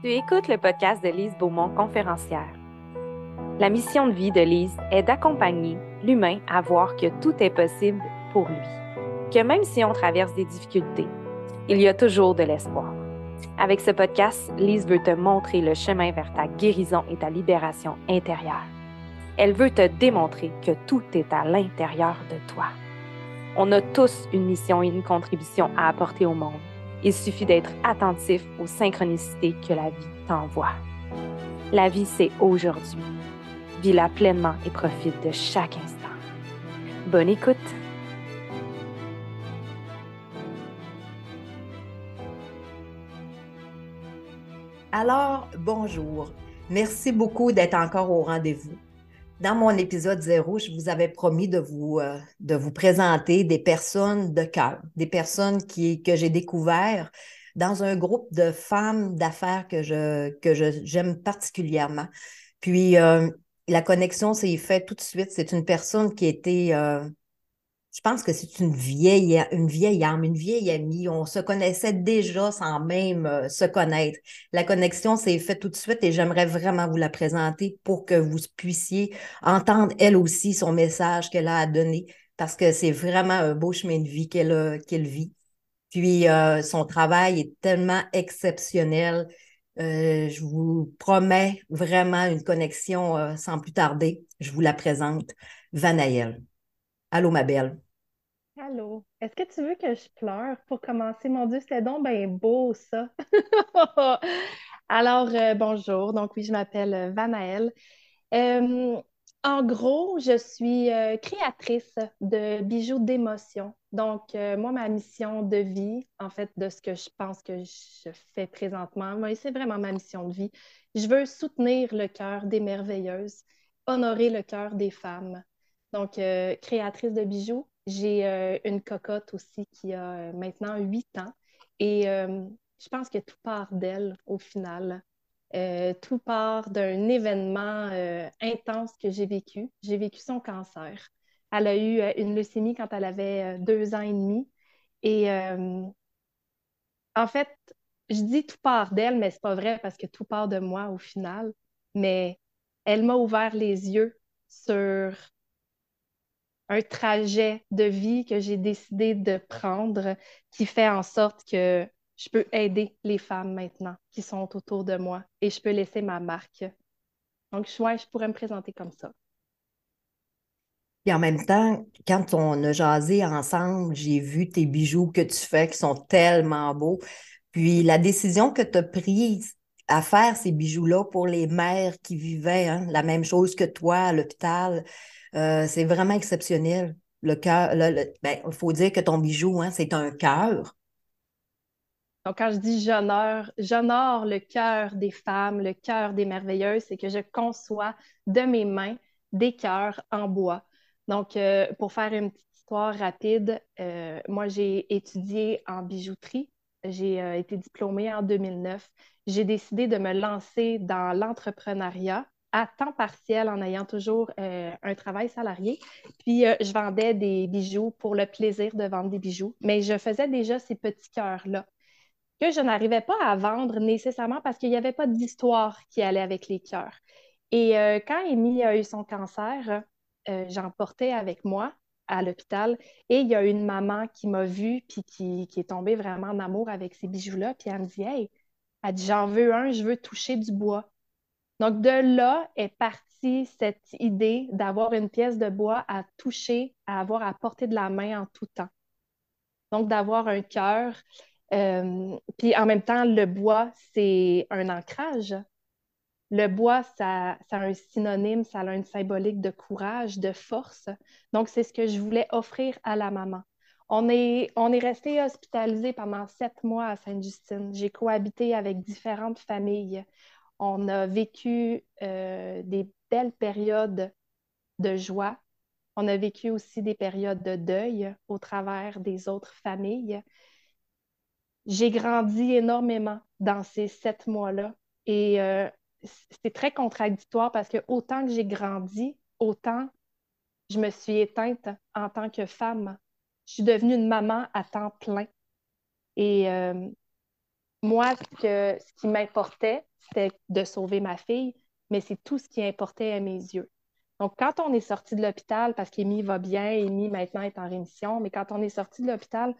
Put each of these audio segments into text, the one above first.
Tu écoutes le podcast de Lise Beaumont, conférencière. La mission de vie de Lise est d'accompagner l'humain à voir que tout est possible pour lui. Que même si on traverse des difficultés, il y a toujours de l'espoir. Avec ce podcast, Lise veut te montrer le chemin vers ta guérison et ta libération intérieure. Elle veut te démontrer que tout est à l'intérieur de toi. On a tous une mission et une contribution à apporter au monde il suffit d'être attentif aux synchronicités que la vie t'envoie. La vie, c'est aujourd'hui. Vis-la pleinement et profite de chaque instant. Bonne écoute! Alors, bonjour. Merci beaucoup d'être encore au rendez-vous. Dans mon épisode zéro, je vous avais promis de vous, euh, de vous présenter des personnes de cœur, des personnes qui, que j'ai découvertes dans un groupe de femmes d'affaires que je, que j'aime particulièrement. Puis, euh, la connexion s'est faite tout de suite. C'est une personne qui était euh, je pense que c'est une vieille, une vieille âme, une vieille amie. On se connaissait déjà sans même euh, se connaître. La connexion s'est faite tout de suite et j'aimerais vraiment vous la présenter pour que vous puissiez entendre elle aussi son message qu'elle a à donner parce que c'est vraiment un beau chemin de vie qu'elle vit. Puis euh, son travail est tellement exceptionnel. Euh, je vous promets vraiment une connexion sans plus tarder. Je vous la présente. Vanaël. Allô, ma belle. Allô? Est-ce que tu veux que je pleure pour commencer? Mon Dieu, c'était donc beau, ça. Alors, euh, bonjour. Donc, oui, je m'appelle euh, Vanaëlle. Euh, en gros, je suis créatrice de bijoux d'émotion. Donc, moi, ma mission de vie, en fait, de ce que je pense que je fais présentement, c'est vraiment ma mission de vie. Je veux soutenir le cœur des merveilleuses, honorer le cœur des femmes, donc, créatrice de bijoux. J'ai euh, une cocotte aussi qui a euh, maintenant huit ans. Et je pense que tout part d'elle au final. tout part d'un événement intense que j'ai vécu. J'ai vécu son cancer. Elle a eu une leucémie quand elle avait deux ans et demi. Et en fait, je dis tout part d'elle, mais c'est pas vrai parce que tout part de moi au final. Mais elle m'a ouvert les yeux sur un trajet de vie que j'ai décidé de prendre qui fait en sorte que je peux aider les femmes maintenant qui sont autour de moi et je peux laisser ma marque. Donc, je, je pourrais me présenter comme ça. Et en même temps, quand on a jasé ensemble, j'ai vu tes bijoux que tu fais qui sont tellement beaux. Puis la décision que tu as prise à faire ces bijoux-là pour les mères qui vivaient hein, la même chose que toi à l'hôpital, euh, c'est vraiment exceptionnel. Le cœur, ben, il faut dire que ton bijou, hein, c'est un cœur. Donc, quand je dis j'honore, j'honore le cœur des femmes, le cœur des merveilleuses, c'est que je conçois de mes mains des cœurs en bois. Donc, euh, pour faire une petite histoire rapide, euh, moi, j'ai étudié en bijouterie. J'ai été diplômée en 2009. J'ai décidé de me lancer dans l'entrepreneuriat à temps partiel en ayant toujours euh, un travail salarié. Puis euh, je vendais des bijoux pour le plaisir de vendre des bijoux, mais je faisais déjà ces petits cœurs-là que je n'arrivais pas à vendre nécessairement parce qu'il n'y avait pas d'histoire qui allait avec les cœurs. Et euh, quand Amy a eu son cancer, j'en portais avec moi à l'hôpital et il y a une maman qui m'a vue puis qui, est tombée vraiment en amour avec ces bijoux-là. Puis elle me dit Hey, elle dit J'en veux un, je veux toucher du bois. Donc, de là est partie cette idée d'avoir une pièce de bois à toucher, à avoir à porter de la main en tout temps. Donc, d'avoir un cœur. Euh, puis en même temps, le bois, c'est un ancrage. Le bois, ça, ça, un synonyme, ça a une symbolique de courage, de force. Donc, c'est ce que je voulais offrir à la maman. On est, on est resté hospitalisé pendant sept mois à Sainte-Justine. J'ai cohabité avec différentes familles. On a vécu euh, des belles périodes de joie. On a vécu aussi des périodes de deuil au travers des autres familles. J'ai grandi énormément dans ces sept mois-là et euh, c'est très contradictoire parce que autant que j'ai grandi, autant je me suis éteinte en tant que femme. Je suis devenue une maman à temps plein. Et euh, moi, ce, ce qui m'importait, c'était de sauver ma fille, mais c'est tout ce qui importait à mes yeux. Donc, quand on est sorti de l'hôpital, parce qu'Amy va bien, Amy maintenant est en rémission, mais quand on est sorti de l'hôpital,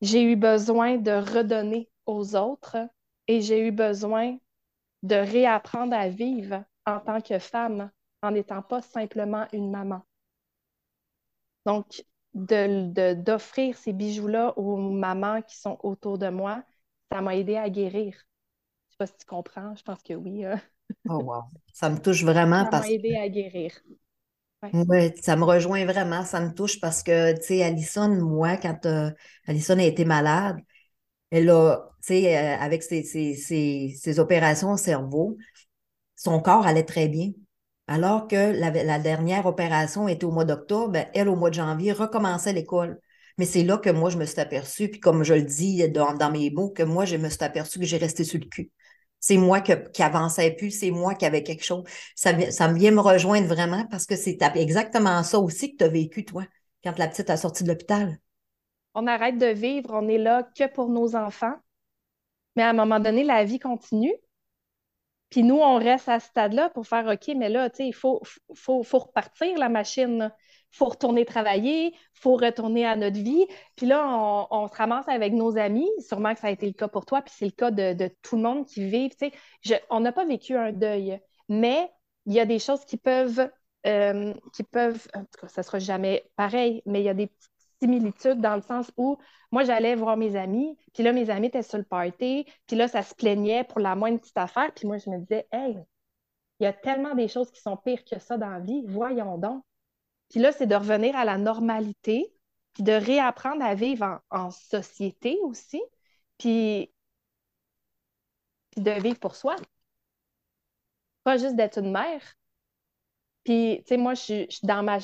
j'ai eu besoin de redonner aux autres et j'ai eu besoin de réapprendre à vivre en tant que femme, en n'étant pas simplement une maman. Donc, d'offrir ces bijoux-là aux mamans qui sont autour de moi, ça m'a aidé à guérir. Je ne sais pas si tu comprends, je pense que oui. Hein. oh wow, ça me touche vraiment. Ça m'a aidé à guérir. Oui, ça me rejoint vraiment, ça me touche parce que, tu sais, Alison, moi, quand euh, Alison a été malade, elle a, tu sais, euh, avec ses, ses, opérations au cerveau, son corps allait très bien. Alors que la, dernière opération était au mois d'octobre, ben, elle, au mois de janvier, recommençait l'école. Mais c'est là que moi, je me suis aperçue, puis comme je le dis dans, mes mots, que moi, je me suis aperçue que j'ai resté sur le cul. C'est moi qui avançais plus, c'est moi qui avais quelque chose. Ça, ça vient me rejoindre vraiment parce que c'est exactement ça aussi que tu as vécu, toi, quand la petite a sorti de l'hôpital. On arrête de vivre, on est là que pour nos enfants. Mais à un moment donné, la vie continue. Puis nous, on reste à ce stade-là pour faire OK, mais là, tu sais, il faut, repartir la machine. Faut retourner travailler, il faut retourner à notre vie. Puis là, on, se ramasse avec nos amis. Sûrement que ça a été le cas pour toi, puis c'est le cas de, tout le monde qui vit. On n'a pas vécu un deuil, mais il y a des choses qui peuvent, euh, qui peuvent, en tout cas, ça sera jamais pareil, mais il y a des similitudes dans le sens où moi, j'allais voir mes amis, puis là, mes amis étaient sur le party, puis là, ça se plaignait pour la moindre petite affaire, puis moi, je me disais, hey, il y a tellement des choses qui sont pires que ça dans la vie, voyons donc. Puis là, c'est de revenir à la normalité, puis de réapprendre à vivre en, société aussi, puis, de vivre pour soi. Pas juste d'être une mère, puis, tu sais, moi, je suis, dans ma,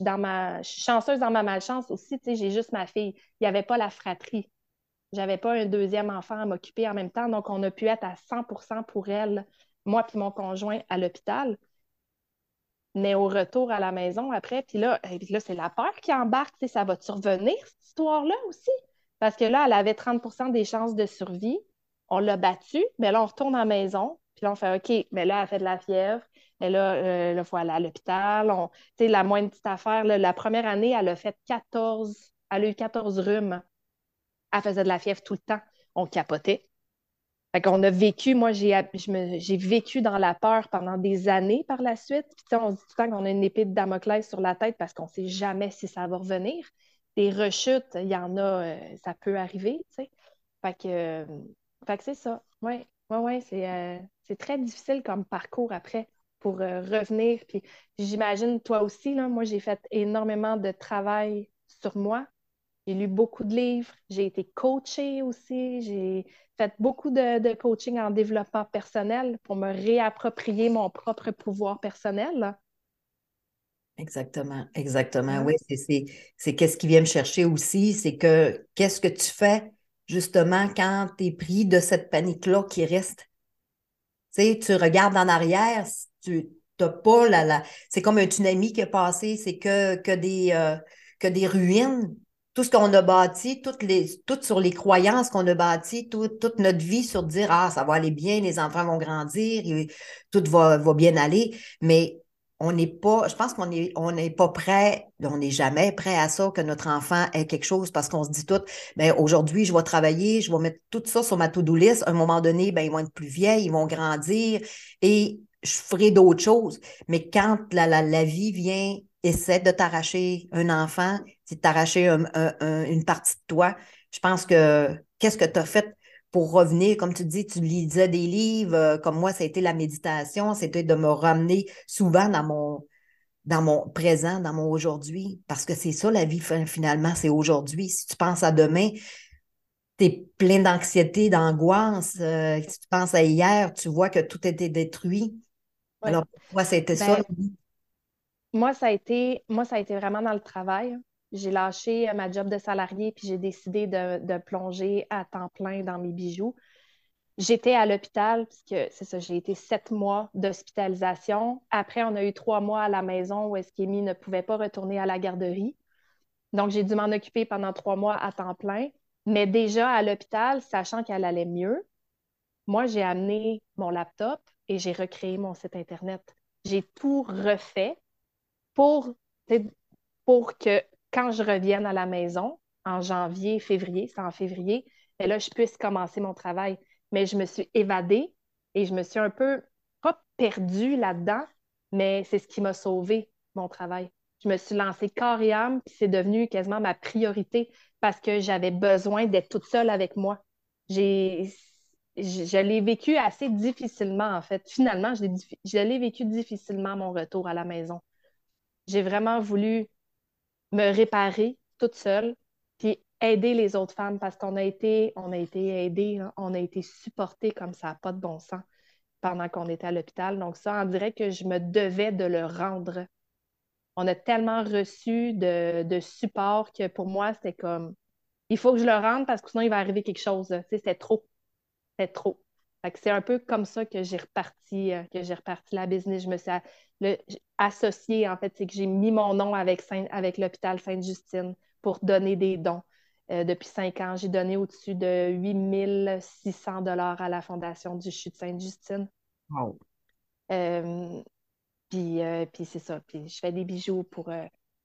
dans ma, chanceuse dans ma malchance aussi. Tu sais, j'ai juste ma fille. Il n'y avait pas la fratrie. J'avais pas un deuxième enfant à m'occuper en même temps. Donc, on a pu être à 100% pour elle, moi puis mon conjoint, à l'hôpital. Mais au retour à la maison après, puis là, là c'est la peur qui embarque. Ça va survenir, cette histoire-là aussi? Parce que là, elle avait 30% des chances de survie. On l'a battue, mais là, on retourne à la maison. Puis là, on fait OK, mais là, elle fait de la fièvre. Et là, euh, il faut aller à l'hôpital. sais, la moindre petite affaire, la première année, elle a fait 14, elle a eu 14 rhumes. Elle faisait de la fièvre tout le temps. On capotait. Fait qu'on a vécu, moi, j'ai, vécu dans la peur pendant des années par la suite. Puis, on se dit tout le temps qu'on a une épée de Damoclès sur la tête parce qu'on ne sait jamais si ça va revenir. Des rechutes, il y en a, euh, ça peut arriver, tu sais. Fait que, euh, que c'est ça. Oui, oui, oui, c'est, c'est très difficile comme parcours après pour euh, revenir. Puis j'imagine toi aussi, moi j'ai fait énormément de travail sur moi. J'ai lu beaucoup de livres, j'ai été coachée aussi, j'ai fait beaucoup de, coaching en développement personnel pour me réapproprier mon propre pouvoir personnel. Exactement, exactement. Oui, c'est qu'est-ce qui vient me chercher aussi, c'est que qu'est-ce que tu fais justement quand tu es pris de cette panique-là qui reste? Tu sais, tu regardes en arrière, tu n'as pas la, la... C'est comme un tsunami qui est passé, c'est que, que, des, euh, que des ruines. Tout ce qu'on a bâti, toutes les, tout sur les croyances qu'on a bâties, toute notre vie sur dire Ah, ça va aller bien, les enfants vont grandir, tout va, va bien aller. Mais on n'est pas, je pense qu'on n'est on n'est pas prêt, on n'est jamais prêt à ça, que notre enfant ait quelque chose parce qu'on se dit tout, ben aujourd'hui, je vais travailler, je vais mettre tout ça sur ma to-do list. À un moment donné, ben, ils vont être plus vieilles, ils vont grandir et je ferai d'autres choses. Mais quand la, la, vie vient, essaie de t'arracher un enfant, c'est de t'arracher une partie de toi, je pense que qu'est-ce que tu as fait pour revenir, comme tu dis, tu lisais des livres, euh, comme moi, ça a été la méditation, c'était de me ramener souvent dans mon, dans mon présent, dans mon aujourd'hui, parce que c'est ça la vie finalement, c'est aujourd'hui. Si tu penses à demain, tu es plein d'anxiété, d'angoisse. Euh, si tu penses à hier, tu vois que tout était détruit. Alors, moi, c'était ça. Ben, moi, ça a été, moi, ça a été vraiment dans le travail. J'ai lâché euh, ma job de salarié puis j'ai décidé de, plonger à temps plein dans mes bijoux. J'étais à l'hôpital, puisque c'est ça, j'ai été sept mois d'hospitalisation. Après, on a eu trois mois à la maison où Eskémy ne pouvait pas retourner à la garderie. Donc, j'ai dû m'en occuper pendant trois mois à temps plein. Mais déjà à l'hôpital, sachant qu'elle allait mieux, moi, j'ai amené mon laptop et j'ai recréé mon site Internet. J'ai tout refait pour, pour que quand je revienne à la maison, en janvier, février, c'est en février, ben là, je puisse commencer mon travail. Mais je me suis évadée et je me suis un peu, pas perdue là-dedans, mais c'est ce qui m'a sauvé mon travail. Je me suis lancée corps et âme, puis c'est devenu quasiment ma priorité parce que j'avais besoin d'être toute seule avec moi. J'ai, je, l'ai vécu assez difficilement, en fait. Finalement, je l'ai vécu difficilement, mon retour à la maison. J'ai vraiment voulu me réparer toute seule, puis aider les autres femmes parce qu'on a été, on a été aidés, hein. on a été supportés comme ça pas de bon sens pendant qu'on était à l'hôpital. Donc ça, on dirait que je me devais de le rendre on a tellement reçu de, support que pour moi, c'était comme il faut que je le rende parce que sinon il va arriver quelque chose. C'était trop. C'était trop. C'est un peu comme ça que j'ai reparti, euh, que j'ai reparti la business. Je me suis associée, en fait, c'est que j'ai mis mon nom avec, avec l'hôpital Sainte-Justine pour donner des dons. Euh, depuis cinq ans, j'ai donné au-dessus de 8600 dollars à la Fondation du CHU de Sainte-Justine. Wow. Euh, puis, euh, puis c'est ça. Puis je fais des bijoux pour,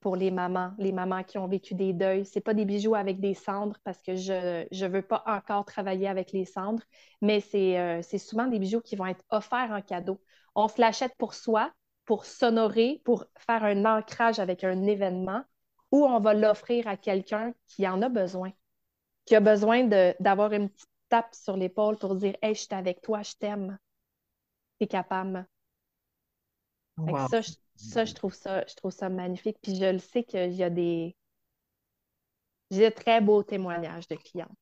pour les mamans, les mamans qui ont vécu des deuils. Ce pas des bijoux avec des cendres parce que je ne veux pas encore travailler avec les cendres, mais euh, c'est souvent des bijoux qui vont être offerts en cadeau. On se l'achète pour soi, pour s'honorer, pour faire un ancrage avec un événement, ou on va l'offrir à quelqu'un qui en a besoin, qui a besoin d'avoir une petite tape sur l'épaule pour dire Hey, je suis avec toi, je t'aime. Tu es capable. Ça, je, trouve ça, je trouve ça magnifique. Puis je le sais qu'il y a des. J'ai de très beaux témoignages de clients.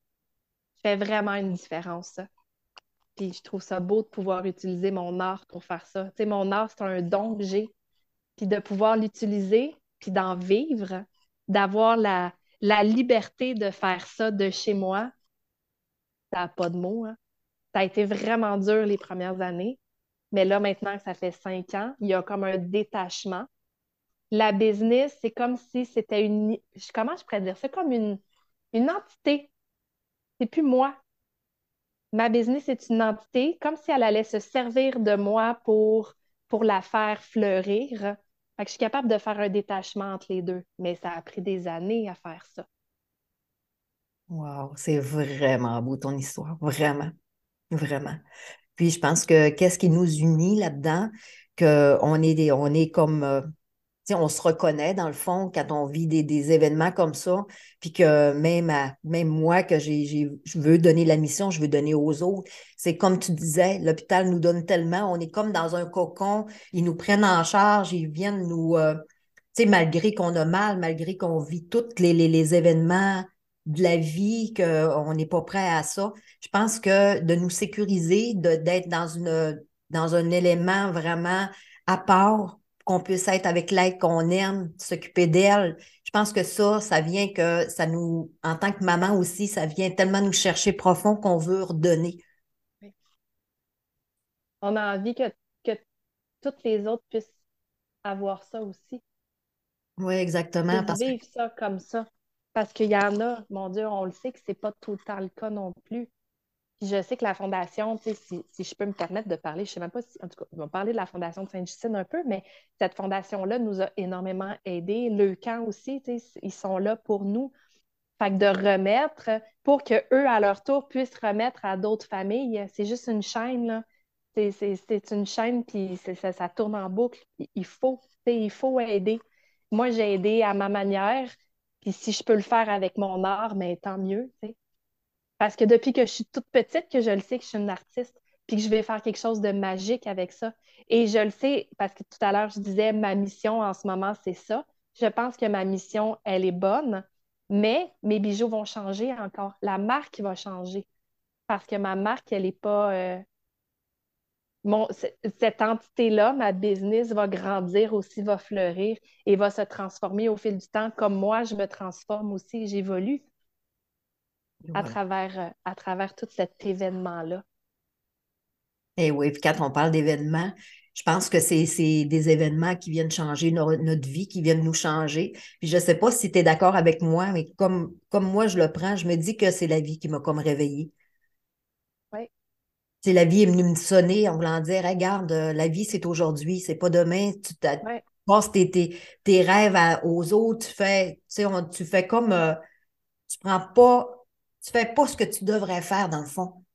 Je fais vraiment une différence, Puis je trouve ça beau de pouvoir utiliser mon art pour faire ça. Tu sais, mon art, c'est un don que j'ai. Puis de pouvoir l'utiliser, puis d'en vivre, d'avoir la, la liberté de faire ça de chez moi, ça n'a pas de mots. Hein. Ça a été vraiment dur les premières années. Mais là, maintenant que ça fait cinq ans, il y a comme un détachement. La business, c'est comme si c'était une. Comment je pourrais dire? C'est comme une, une entité. C'est plus moi. Ma business est une entité, comme si elle allait se servir de moi pour, pour la faire fleurir. Je suis capable de faire un détachement entre les deux, mais ça a pris des années à faire ça. Wow, c'est vraiment beau ton histoire, vraiment, vraiment. Puis je pense que qu'est-ce qui nous unit là-dedans, qu'on est, on est comme, euh, on se reconnaît dans le fond quand on vit des, événements comme ça, puis que même, même moi, que je veux donner la mission, je veux donner aux autres. C'est comme tu disais, l'hôpital nous donne tellement, on est comme dans un cocon, ils nous prennent en charge, ils viennent nous, euh, malgré qu'on a mal, malgré qu'on vit tous les, les événements de la vie, qu'on n'est pas prêt à ça. Je pense que de nous sécuriser, d'être dans, une, dans un élément vraiment à part, qu'on puisse être avec l'aide qu'on aime, s'occuper d'elle, je pense que ça, ça vient que ça nous, en tant que maman aussi, ça vient tellement nous chercher profond qu'on veut redonner. On a envie que, que toutes les autres puissent avoir ça aussi. Oui, exactement. Parce vivre ça comme ça. Parce qu'il y en a, mon Dieu, on le sait que ce n'est pas tout le temps le cas non plus. je sais que la Fondation, si, si je peux me permettre de parler, je ne sais même pas si, en tout cas, on va parler de la Fondation de Sainte-Justine un peu, mais cette fondation-là nous a énormément aidés. Le camp aussi, ils sont là pour nous. Fait que de remettre, pour qu'eux, à leur tour, puissent remettre à d'autres familles, c'est juste une chaîne, là. C'est une chaîne, puis ça, ça, tourne en boucle. Il faut, il faut aider. Moi, j'ai aidé à ma manière. Puis si je peux le faire avec mon art, mais tant mieux, tu sais. Parce que depuis que je suis toute petite, que je le sais que je suis une artiste, puis que je vais faire quelque chose de magique avec ça. Et je le sais parce que tout à l'heure, je disais, ma mission en ce moment, c'est ça. Je pense que ma mission, elle est bonne, mais mes bijoux vont changer encore. La marque va changer. Parce que ma marque, elle n'est pas, euh, cette entité-là, ma business, va grandir aussi, va fleurir et va se transformer au fil du temps, comme moi, je me transforme aussi, j'évolue à, travers, à travers tout cet événement-là. Et eh oui, puis quand on parle d'événements, je pense que c'est des événements qui viennent changer notre vie, qui viennent nous changer. Puis je ne sais pas si tu es d'accord avec moi, mais comme, comme moi je le prends, je me dis que c'est la vie qui m'a comme réveillée. La vie est venue me sonner en voulant dire Regarde, la vie, c'est aujourd'hui, c'est pas demain. Tu passes tes, tes, rêves aux autres, tu fais, tu fais comme tu prends pas, tu fais pas ce que tu devrais faire dans le fond.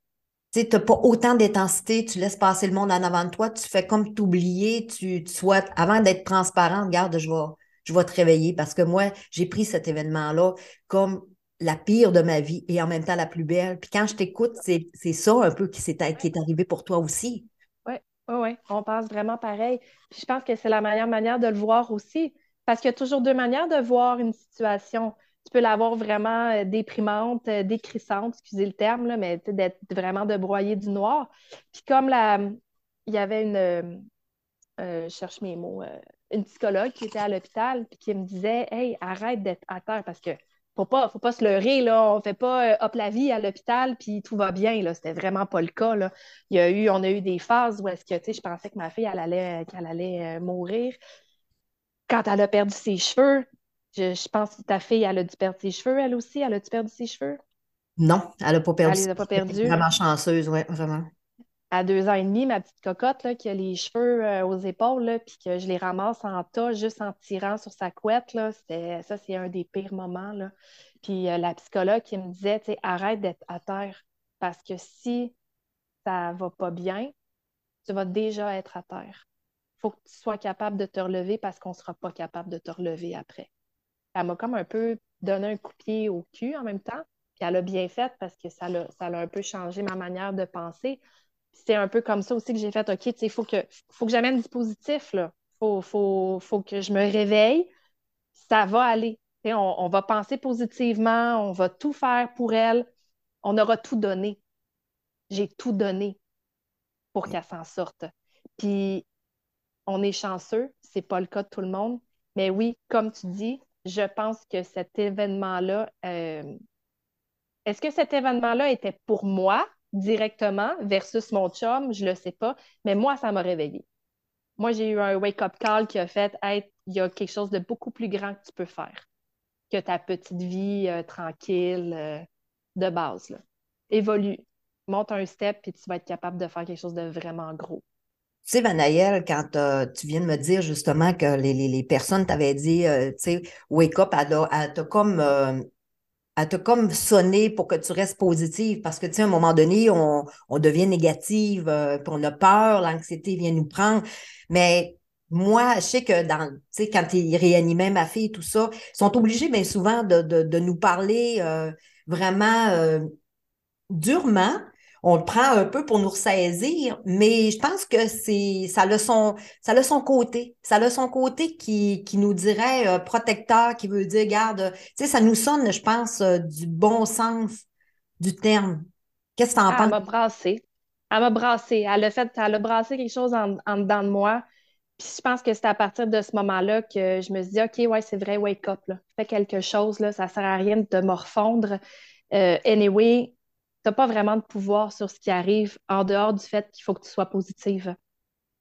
Tu n'as pas autant d'intensité, tu laisses passer le monde en avant de toi, tu fais comme t'oublier, tu, tu souhaites, avant d'être transparent, regarde, je vais, je vais te réveiller parce que moi, j'ai pris cet événement-là comme la pire de ma vie et en même temps la plus belle. Puis quand je t'écoute, c'est, ça un peu qui, est, qui arrivé pour toi aussi. Oui, oui, oui. On pense vraiment pareil. Puis je pense que c'est la meilleure manière de le voir aussi. Parce qu'il y a toujours deux manières de voir une situation tu peux l'avoir vraiment euh, déprimante, euh, décrissante, excusez le terme, là, mais d'être vraiment de broyer du noir. Puis comme la, il y avait une, euh, je cherche mes mots, une psychologue qui était à l'hôpital puis qui me disait, hey, arrête d'être à terre parce que faut pas, faut pas se leurrer, là. On fait pas hop la vie à l'hôpital puis tout va bien, là. C'était vraiment pas le cas, là. Il y a eu, on a eu des phases où est-ce que, tu sais, je pensais que ma fille, elle allait, qu'elle allait mourir. Quand elle a perdu ses cheveux, je, pense que ta fille, elle a dû perdre ses cheveux, elle aussi. Elle a-tu perdu ses cheveux? Non, elle n'a pas perdu. Elle les a pas perdus. Vraiment chanceuse, oui, vraiment. À deux ans et demi, ma petite cocotte là, qui a les cheveux euh, aux épaules, puis que je les ramasse en tas juste en tirant sur sa couette, là, ça, c'est un des pires moments. Là. Puis euh, la psychologue qui me disait, arrête d'être à terre, parce que si ça va pas bien, tu vas déjà être à terre. Il faut que tu sois capable de te relever parce qu'on ne sera pas capable de te relever après elle m'a comme un peu donné un coup de pied au cul en même temps. Puis elle a bien fait parce que ça l'a, ça un peu changé ma manière de penser. C'est un peu comme ça aussi que j'ai fait, OK, il faut que, faut que j'amène du positif, là. Faut, faut, faut que je me réveille. Ça va aller. On, va penser positivement, on va tout faire pour elle. On aura tout donné. J'ai tout donné pour qu'elle s'en sorte. Puis on est chanceux, c'est pas le cas de tout le monde. Mais oui, comme tu dis, je pense que cet événement-là, euh, est-ce que cet événement-là était pour moi? Directement versus mon chum? Je ne le sais pas, mais moi, ça m'a réveillée. Moi, j'ai eu un wake-up call qui a fait il y a quelque chose de beaucoup plus grand que tu peux faire que ta petite vie euh, tranquille euh, de base. Évolue, monte un step, puis tu vas être capable de faire quelque chose de vraiment gros. Tu sais, Vanaël, quand tu viens de me dire justement que les, personnes t'avaient dit, euh, tu sais, wake up, elle, t'a comme, euh, comme sonné pour que tu restes positive parce que, tu sais, à un moment donné, on, devient négative, euh, puis on a peur, l'anxiété vient nous prendre. Mais moi, je sais que dans, tu sais, quand ils réanimaient ma fille, tout ça, ils sont obligés bien souvent de, de nous parler vraiment durement on le prend un peu pour nous ressaisir, mais je pense que c'est ça a son ça a son côté, ça a son côté qui, qui nous dirait euh, protecteur, qui veut dire garde, tu sais ça nous sonne, je pense euh, du bon sens du terme. Qu'est-ce que tu en penses Elle m'a brassé. Elle m'a brassé. Elle a fait, elle a brassé quelque chose en, dedans de moi. Puis je pense que c'est à partir de ce moment-là que je me suis dit, OK, ouais, c'est vrai, wake up. Là. Fais quelque chose, là, ça sert à rien de te morfondre. Euh, anyway, tu n'as pas vraiment de pouvoir sur ce qui arrive en dehors du fait qu'il faut que tu sois positive.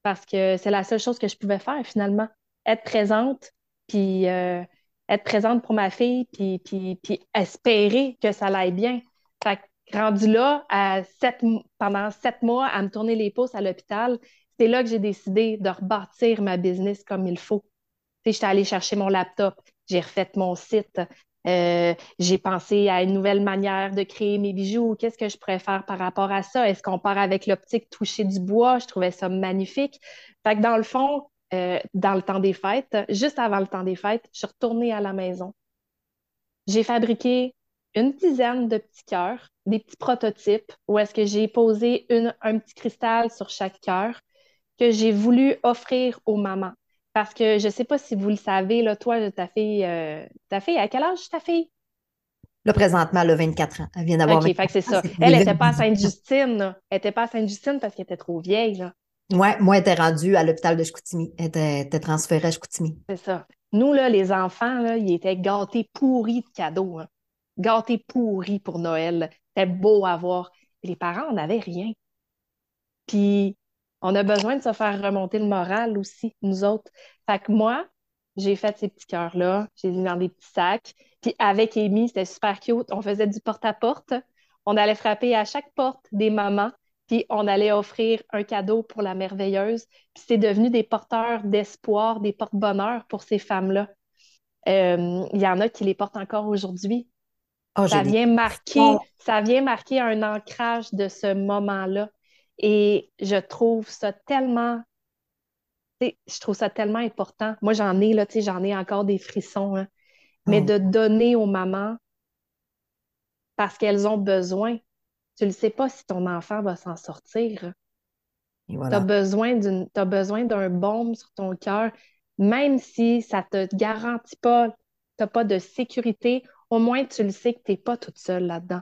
Parce que c'est la seule chose que je pouvais faire finalement. Être présente, puis euh, être présente pour ma fille, puis, puis, puis espérer que ça l'aille bien. Fait que rendu là, à sept, pendant sept mois, à me tourner les pouces à l'hôpital, c'est là que j'ai décidé de rebâtir ma business comme il faut. J'étais allée chercher mon laptop, j'ai refait mon site, euh, j'ai pensé à une nouvelle manière de créer mes bijoux. Qu'est-ce que je pourrais faire par rapport à ça? Est-ce qu'on part avec l'optique toucher du bois? Je trouvais ça magnifique. Fait que dans le fond, euh, dans le temps des fêtes, juste avant le temps des fêtes, je suis retournée à la maison. J'ai fabriqué une dizaine de petits cœurs, des petits prototypes, où est-ce que j'ai posé un petit cristal sur chaque cœur que j'ai voulu offrir aux mamans. Parce que je ne sais pas si vous le savez, là, toi, ta fille, euh, ta fille, à quel âge ta fille? Là, présentement, elle a 24 ans. Elle vient d'avoir OK, fait que c'est ça. Elle n'était pas à Sainte-Justine. Elle n'était pas à Sainte-Justine parce qu'elle était trop vieille. Là. Ouais, moi, elle était rendue à l'hôpital de Chicoutimi. Elle était, transférée à Chicoutimi. C'est ça. Nous, là, les enfants, là, ils étaient gâtés pourris de cadeaux. Hein. Gâtés pourris pour Noël. C'était beau à voir. les parents, on n'avait rien. Puis on a besoin de se faire remonter le moral aussi, nous autres. Fait que moi, j'ai fait ces petits cœurs-là, j'ai mis dans des petits sacs. Puis avec Amy, c'était super cute. On faisait du porte-à-porte. On allait frapper à chaque porte des mamans. puis on allait offrir un cadeau pour la merveilleuse. Puis c'est devenu des porteurs d'espoir, des porte-bonheur pour ces femmes-là. Euh, il y en a qui les portent encore aujourd'hui. Ah, ça, vient marquer, ça vient marquer un ancrage de ce moment-là. Et je trouve ça tellement je trouve ça tellement important. Moi, j'en ai, là, j'en ai encore des frissons. Hein. Mais oh. de donner aux mamans parce qu'elles ont besoin. Tu ne sais pas si ton enfant va s'en sortir. Tu as besoin d'un baume sur ton cœur, même si ça ne te garantit pas, tu n'as pas de sécurité, au moins tu le sais que tu n'es pas toute seule là-dedans.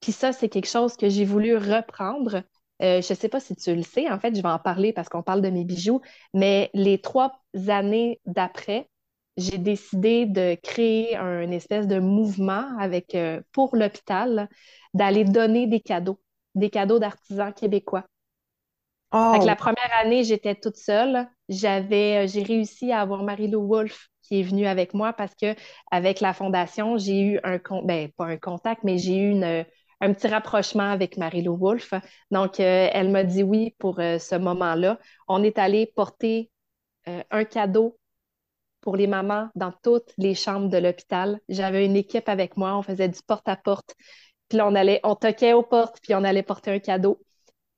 Puis ça, c'est quelque chose que j'ai voulu reprendre. Euh, je ne sais pas si tu le sais, en fait, je vais en parler parce qu'on parle de mes bijoux, mais les trois années d'après, j'ai décidé de créer un espèce de mouvement avec, euh, pour l'hôpital, d'aller donner des cadeaux, des cadeaux d'artisans québécois. Oh. la première année, j'étais toute seule. J'avais, euh, j'ai réussi à avoir Marie-Lou Wolfe qui est venue avec moi parce que avec la fondation, j'ai eu un ben, pas un contact, mais j'ai eu un petit rapprochement avec Marie-Lou Wolfe. Donc, euh, elle m'a dit oui pour ce moment-là. On est allé porter un cadeau pour les mamans dans toutes les chambres de l'hôpital. J'avais une équipe avec moi, on faisait du porte-à-porte. Puis on allait, on toquait aux portes, puis on allait porter un cadeau.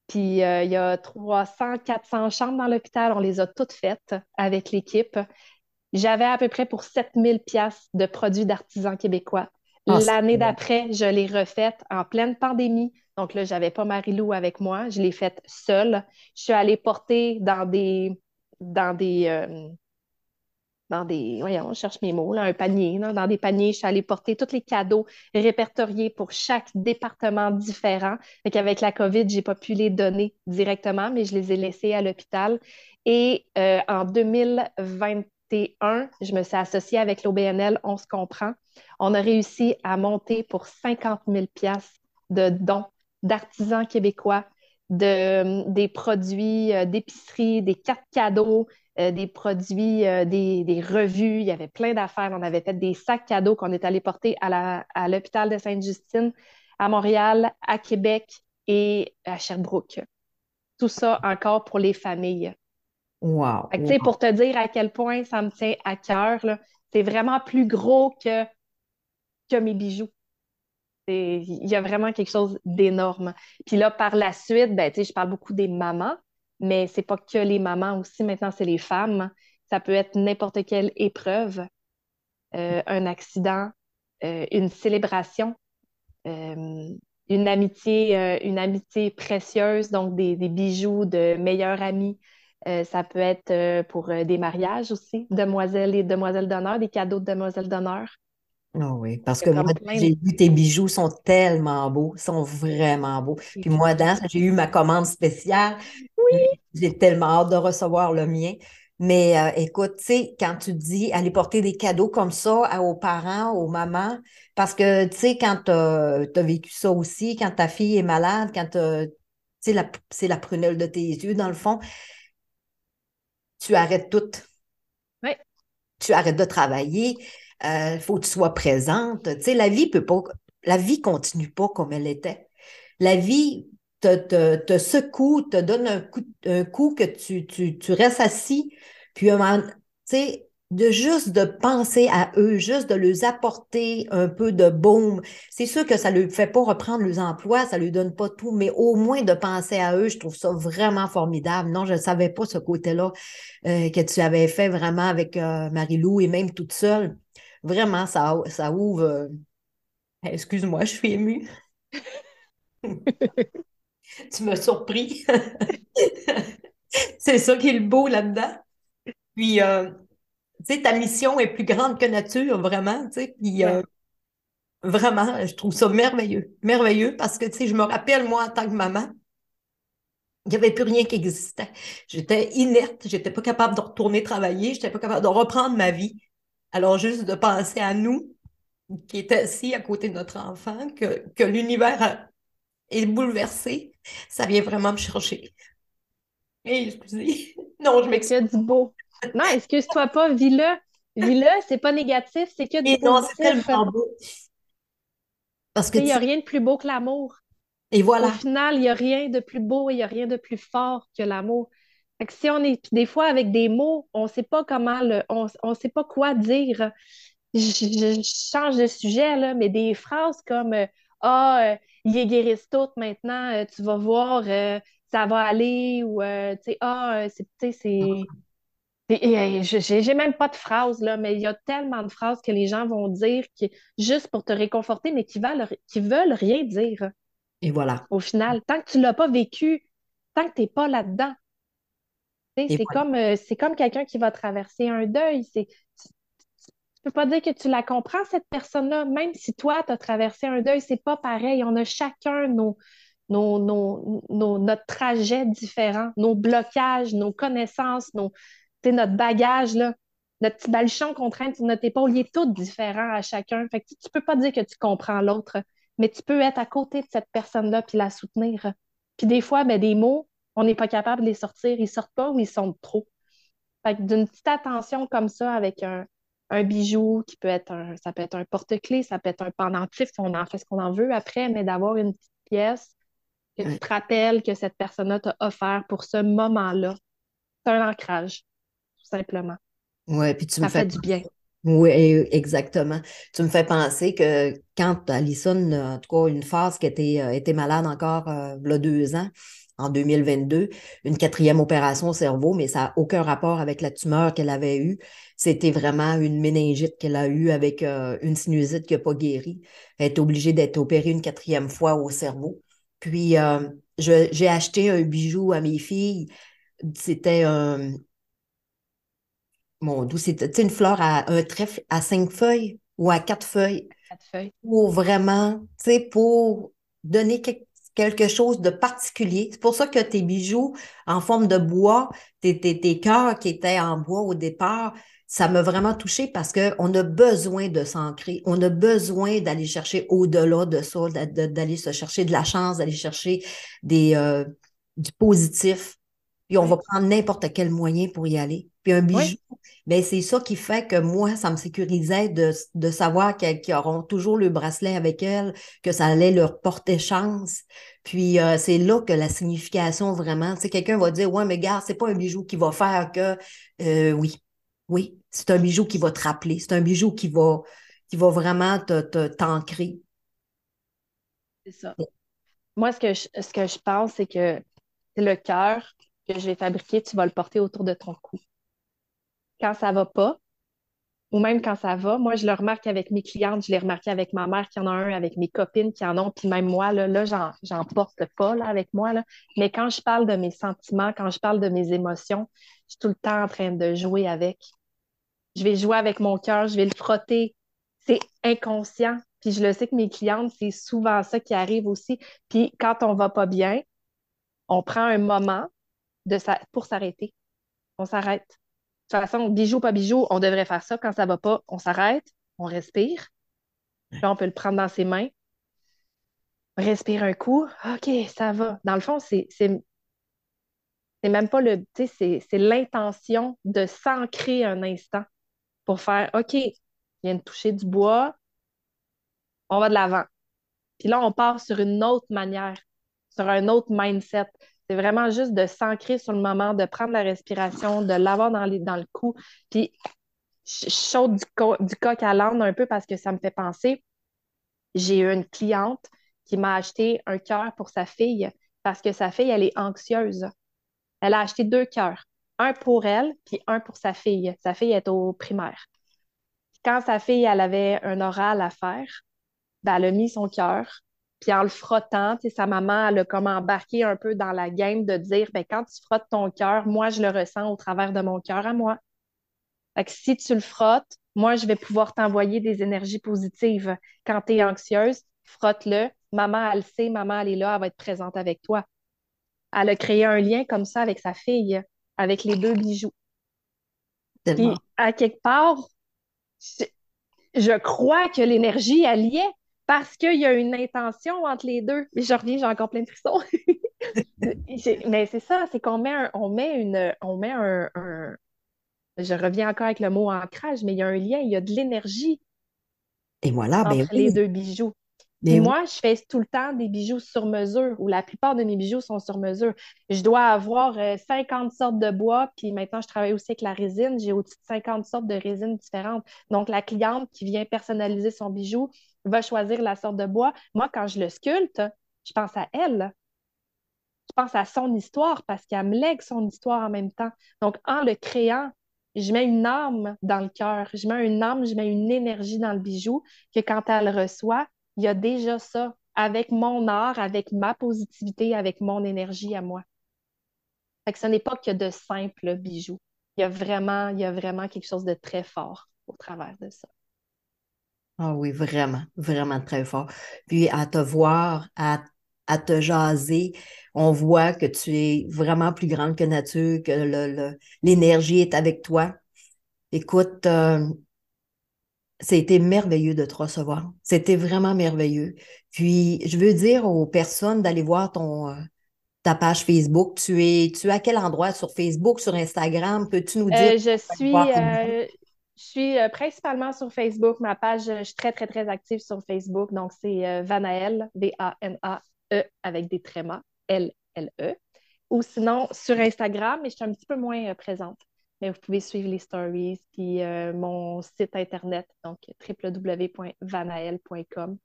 Puis euh, il y a 300, 400 chambres dans l'hôpital, on les a toutes faites avec l'équipe. J'avais à peu près pour 7000 pièces de produits d'artisans québécois. Ah, L'année d'après, je l'ai refaite en pleine pandémie. Donc là, j'avais pas Marie-Lou avec moi. Je l'ai faite seule. Je suis allée porter dans des, dans des, euh, dans des, voyons, on cherche mes mots, là, un panier, dans des paniers, je suis allée porter tous les cadeaux répertoriés pour chaque département différent. Fait qu'avec la COVID, j'ai pas pu les donner directement, mais je les ai laissés à l'hôpital. Et euh, en 2021, je me suis associée avec l'OBNL, on se comprend. On a réussi à monter pour 50 000 de dons d'artisans québécois, de, des produits euh, d'épicerie, des cartes cadeaux, euh, des produits, euh, des, revues, il y avait plein d'affaires. On avait fait des sacs cadeaux qu'on est allé porter à l'hôpital de Sainte-Justine, à Montréal, à Québec et à Sherbrooke. Tout ça encore pour les familles. Wow. Pour te dire à quel point ça me tient à cœur, c'est vraiment plus gros que, que mes bijoux. Il y a vraiment quelque chose d'énorme. Puis là, par la suite, ben, je parle beaucoup des mamans, mais c'est pas que les mamans aussi, maintenant c'est les femmes. Ça peut être n'importe quelle épreuve, euh, un accident, euh, une célébration, euh, une amitié, une amitié précieuse, donc des, bijoux de meilleurs amis. Ça peut être pour des mariages aussi, demoiselles et demoiselles d'honneur, des cadeaux de demoiselles d'honneur. Oh oui, parce que moi, j'ai vu tes bijoux sont tellement beaux, sont vraiment beaux. Puis moi, dans j'ai eu ma commande spéciale. Oui. J'ai tellement hâte de recevoir le mien. Mais euh, écoute, tu sais, quand tu dis aller porter des cadeaux comme ça aux parents, aux mamans, parce que, tu sais, quand tu as, vécu ça aussi, quand ta fille est malade, quand tu sais, c'est la prunelle de tes yeux, dans le fond, tu arrêtes tout. Oui. Tu arrêtes de travailler il euh, faut que tu sois présente. Tu sais, la vie peut pas, la vie continue pas comme elle était. La vie te, te, te secoue, te donne un coup, un coup que tu, tu, tu restes assis, puis tu sais, de juste de penser à eux, juste de leur apporter un peu de baume. C'est sûr que ça ne lui fait pas reprendre leurs emplois, ça ne lui donne pas tout, mais au moins de penser à eux, je trouve ça vraiment formidable. Non, je ne savais pas ce côté-là euh, que tu avais fait vraiment avec euh, Marie-Lou et même toute seule. Vraiment, ça, ça ouvre. Euh, excuse-moi, je suis émue. tu m'as surpris. C'est ça qui est le beau là-dedans. Puis, tu sais, ta mission est plus grande que nature, vraiment. Tu sais, puis, euh, vraiment, je trouve ça merveilleux. Merveilleux parce que, tu sais, je me rappelle, moi, en tant que maman, il n'y avait plus rien qui existait. J'étais inerte, j'étais pas capable de retourner travailler, j'étais pas capable de reprendre ma vie. Alors, juste de penser à nous, qui est assis à côté de notre enfant, que, que l'univers est bouleversé, ça vient vraiment me chercher. excusez. Non, je m'excuse. du beau. Non, excuse-toi pas, vis-le. Vis-le, c'est pas négatif, c'est que du non, c'est tellement beau. Parce que il n'y a rien de plus beau que l'amour. Et voilà. Au final, il n'y a rien de plus beau et il n'y a rien de plus fort que l'amour. Fait que si on est des fois avec des mots, on ne sait pas comment le, on ne sait pas quoi dire. Je, je- je change de sujet, là, mais des phrases comme euh, Ah, euh, ils guérissent toutes maintenant, euh, tu vas voir, euh, ça va aller, ou euh, tu sais, Ah, euh, c'est, tu sais, c'est. Et- et, je- J'ai même pas de phrases, là, mais il y a tellement de phrases que les gens vont dire qui, juste pour te réconforter, mais qui veulent, qui veulent rien dire Et voilà. au final. Tant que tu l'as pas vécu, tant que tu n'es pas là-dedans. C'est voilà. comme, euh, comme quelqu'un qui va traverser un deuil. Tu tu peux pas dire que tu la comprends, cette personne-là. Même si toi, tu as traversé un deuil, c'est pas pareil. On a chacun nos, nos, nos, nos- notre trajet différent, nos blocages, nos connaissances, nos, tu sais, notre bagage, là, notre petit baluchon qu'on traîne sur notre épaule, il est tout différent à chacun. Fait que tu, tu peux pas dire que tu comprends l'autre, mais tu peux être à côté de cette personne-là puis la soutenir. Puis des fois, ben, des mots, on n'est pas capable de les sortir. Ils sortent pas ou ils sont trop. Fait que d'une petite attention comme ça avec un, un bijou qui peut être un, ça peut être un porte-clés, ça peut être un pendentif, on en fait ce qu'on en veut après, mais d'avoir une petite pièce que tu te rappelles que cette personne-là t'a offert pour ce moment-là. C'est un ancrage, tout simplement. Ouais, puis tu me Ça fais du bien. Oui, exactement. Tu me fais penser que quand Alison, en tout cas, une phase qui était, euh, était malade encore euh, il y a deux ans, en 2022, une quatrième opération au cerveau, mais ça n'a aucun rapport avec la tumeur qu'elle avait eue. C'était vraiment une méningite qu'elle a eue avec euh, une sinusite qui n'a pas guéri. Elle est obligée d'être opérée une quatrième fois au cerveau. Puis, euh, j'ai acheté un bijou à mes filles. C'était un, mon tu sais, une fleur à un trèfle à cinq feuilles ou à quatre feuilles Quatre feuilles. pour vraiment, tu sais, pour donner que- quelque chose de particulier. C'est pour ça que tes bijoux en forme de bois, tes, tes, tes cœurs qui étaient en bois au départ, ça m'a vraiment touchée parce qu'on a besoin de s'ancrer, on a besoin d'aller chercher au-delà de ça, d'aller se chercher de la chance, d'aller chercher des, euh, du positif. Puis on va prendre n'importe quel moyen pour y aller. Puis un bijou, Oui. ben c'est ça qui fait que moi, ça me sécurisait de, de savoir qu'elles qu'ils auront toujours le bracelet avec elles, que ça allait leur porter chance. Puis euh, c'est là que la signification vraiment, tu sais, quelqu'un va dire, ouais, mais gars, c'est pas un bijou qui va faire que, euh, oui, oui, c'est un bijou qui va te rappeler, c'est un bijou qui va, qui va vraiment te, te- t'ancrer. C'est ça. Moi, ce que je, ce que je pense, c'est que c'est le cœur que je vais fabriquer, tu vas le porter autour de ton cou. Quand ça va pas, ou même quand ça va, moi, je le remarque avec mes clientes, je l'ai remarqué avec ma mère qui en a un, avec mes copines qui en ont, puis même moi, là, là j'en, porte pas là, avec moi. Là. Mais quand je parle de mes sentiments, quand je parle de mes émotions, je suis tout le temps en train de jouer avec. Je vais jouer avec mon cœur, je vais le frotter. C'est inconscient. Puis je le sais que mes clientes, c'est souvent ça qui arrive aussi. Puis quand on va pas bien, on prend un moment pour s'arrêter. On s'arrête. De toute façon, bijou, pas bijou, on devrait faire ça. Quand ça va pas, on s'arrête, on respire. Là, on peut le prendre dans ses mains. Respire un coup. OK, ça va. Dans le fond, c'est même pas le. C'est l'intention de s'ancrer un instant pour faire OK, je viens de toucher du bois, on va de l'avant. Puis là, on part sur une autre manière, sur un autre mindset. C'est vraiment juste de s'ancrer sur le moment, de prendre la respiration, de l'avoir dans, le cou. Puis je du, du coq à l'âne un peu parce que ça me fait penser. J'ai eu une cliente qui m'a acheté un cœur pour sa fille parce que sa fille, elle est anxieuse. Elle a acheté deux cœurs, un pour elle, puis un pour sa fille. Sa fille est au primaire. Quand sa fille, elle avait un oral à faire, ben, elle a mis son cœur, puis en le frottant, tu sais, sa maman, elle a comme embarqué un peu dans la game de dire, ben, quand tu frottes ton cœur, moi, je le ressens au travers de mon cœur à moi. Fait que si tu le frottes, moi, je vais pouvoir t'envoyer des énergies positives. Quand tu es anxieuse, frotte-le. Maman, elle sait, maman, elle est là, elle va être présente avec toi. Elle a créé un lien comme ça avec sa fille, avec les deux bijoux. Puis, à quelque part, je, je crois que l'énergie, elle y est parce qu'il y a une intention entre les deux. Mais je reviens, j'ai encore plein de frissons. Mais c'est ça, c'est qu'on met, un- on met, une, on met un, un- Je reviens encore avec le mot ancrage, mais il y a un lien, il y a de l'énergie Et voilà, ben entre les deux bijoux. moi, je fais tout le temps des bijoux sur mesure, ou la plupart de mes bijoux sont sur mesure. Je dois avoir 50 euh, sortes de bois, puis maintenant, je travaille aussi avec la résine. J'ai au-dessus de 50 sortes de résines différentes. Donc, la cliente qui vient personnaliser son bijou va choisir la sorte de bois. Moi, quand je le sculpte, je pense à elle. Je pense à son histoire parce qu'elle me lègue son histoire en même temps. Donc, en le créant, je mets une âme dans le cœur, je mets une âme, je mets une énergie dans le bijou que quand elle le reçoit, il y a déjà ça avec mon art, avec ma positivité, avec mon énergie à moi. Fait que ce n'est pas que de simples bijoux. Il y a vraiment, il y a vraiment quelque chose de très fort au travers de ça. Ah oui, vraiment, vraiment très fort. Puis à te voir, à, te jaser, on voit que tu es vraiment plus grande que nature, que l'énergie est avec toi. Écoute, euh, c'était merveilleux de te recevoir. C'était vraiment merveilleux. Puis, je veux dire aux personnes d'aller voir ton, euh, ta page Facebook. Tu es, tu es à quel endroit sur Facebook, sur Instagram? Peux-tu nous dire? Euh, je suis, euh, je suis principalement sur Facebook. Ma page, je suis très, très, très active sur Facebook. Donc, c'est Vanael, V-A-N-A-E, avec des trémas, L-L-E. Ou sinon, sur Instagram, mais je suis un petit peu moins présente mais vous pouvez suivre les stories, puis euh, mon site internet, donc www.vanael.com,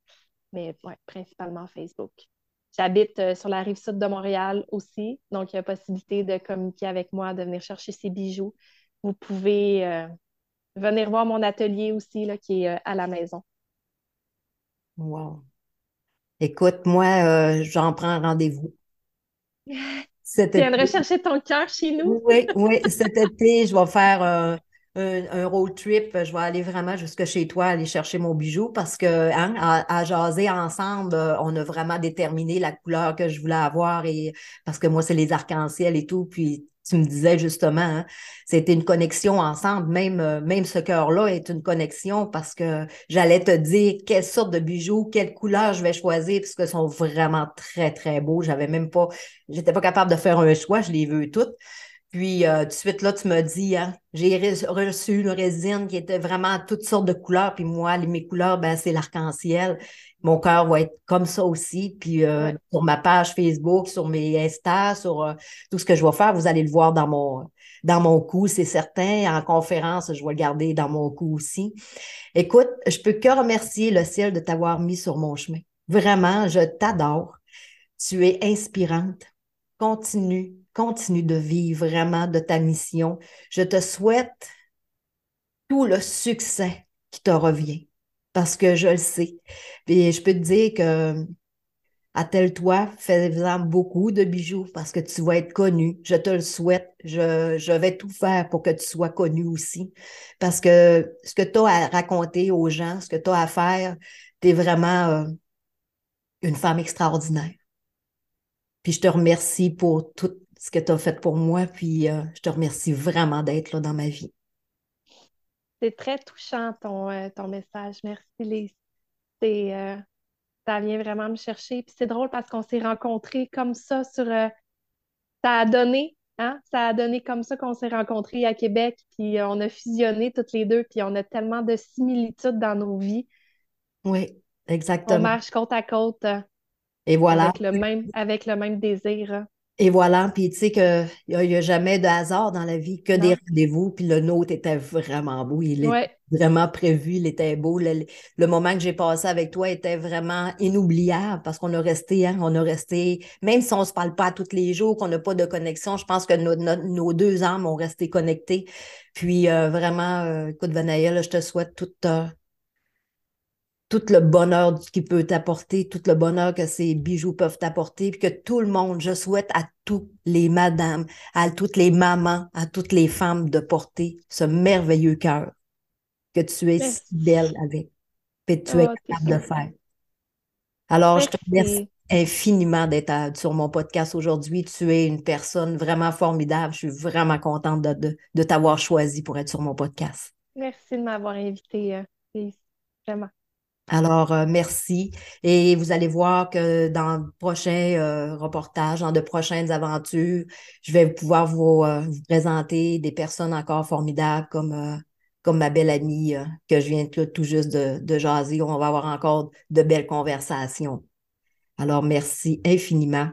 mais principalement Facebook. J'habite euh, sur la rive sud de Montréal aussi, donc il y a possibilité de communiquer avec moi, de venir chercher ces bijoux. Vous pouvez euh, venir voir mon atelier aussi, là, qui est à la maison. Wow. Écoute, moi, j'en prends rendez-vous. tu viendrais chercher ton cœur chez nous? Oui, oui. Cet été, je vais faire un, road trip. Je vais aller vraiment jusque chez toi, aller chercher mon bijou parce que hein, à, jaser ensemble, on a vraiment déterminé la couleur que je voulais avoir et parce que moi, c'est les arcs-en-ciel et tout. Puis tu me disais justement, hein, c'était une connexion ensemble. Même, euh, même ce cœur-là est une connexion parce que j'allais te dire quelle sorte de bijoux, quelle couleur je vais choisir parce qu'ils sont vraiment très, très beaux. J'avais même pas, j'étais pas capable de faire un choix, je les veux toutes. Puis, euh, tout de suite, là, tu me dis, hein, j'ai reçu une résine qui était vraiment toutes sortes de couleurs. Puis moi, les, mes couleurs, ben, c'est l'arc-en-ciel mon cœur va être comme ça aussi. Puis euh, sur ma page Facebook, sur mes Insta, sur euh, tout ce que je vais faire, vous allez le voir dans mon dans mon cou, c'est certain. En conférence, je vais le garder dans mon cou aussi. Écoute, je peux que remercier le ciel de t'avoir mis sur mon chemin. Vraiment, je t'adore. Tu es inspirante. Continue, continue de vivre vraiment de ta mission. Je te souhaite tout le succès qui te revient parce que je le sais. Puis je peux te dire que attelle-toi, fais-en beaucoup de bijoux parce que tu vas être connu. Je te le souhaite. Je, vais tout faire pour que tu sois connu aussi. Parce que ce que tu as à raconter aux gens, ce que tu as à faire, tu es vraiment euh, une femme extraordinaire. Puis je te remercie pour tout ce que tu as fait pour moi. Puis euh, je te remercie vraiment d'être là dans ma vie. C'est très touchant ton, euh, ton message. Merci, Lise. Euh, ça vient vraiment me chercher. Puis c'est drôle parce qu'on s'est rencontrés comme ça sur. Euh, ça a donné, hein? Ça a donné comme ça qu'on s'est rencontrés à Québec. Puis on a fusionné toutes les deux. Puis on a tellement de similitudes dans nos vies. Oui, exactement. On marche côte à côte. Et voilà. Avec le même, avec le même désir. Et voilà, puis tu sais qu'il n'y a, jamais de hasard dans la vie, que des rendez-vous, puis le nôtre était vraiment beau, il est vraiment prévu, il était beau. Le, moment que j'ai passé avec toi était vraiment inoubliable parce qu'on a resté, hein, on a resté, même si on ne se parle pas tous les jours, qu'on n'a pas de connexion, je pense que nos, deux âmes ont resté connectées. Puis euh, vraiment, euh, écoute, Vanaïa, je te souhaite toute, euh, tout le bonheur qu'il peut t'apporter, tout le bonheur que ces bijoux peuvent t'apporter, puis que tout le monde, je souhaite à toutes les madames, à toutes les mamans, à toutes les femmes de porter ce merveilleux cœur que tu es si belle avec, que tu es oh, capable de faire. Alors, je te remercie infiniment d'être sur mon podcast aujourd'hui. Tu es une personne vraiment formidable. Je suis vraiment contente de, de, t'avoir choisi pour être sur mon podcast. Merci de m'avoir invité, euh, vraiment. Alors, euh, merci. Et vous allez voir que dans de prochains euh, reportages, dans de prochaines aventures, je vais pouvoir vous, euh, présenter des personnes encore formidables comme comme ma belle amie euh, que je viens tout juste de, de jaser. On va avoir encore de belles conversations. Alors, merci infiniment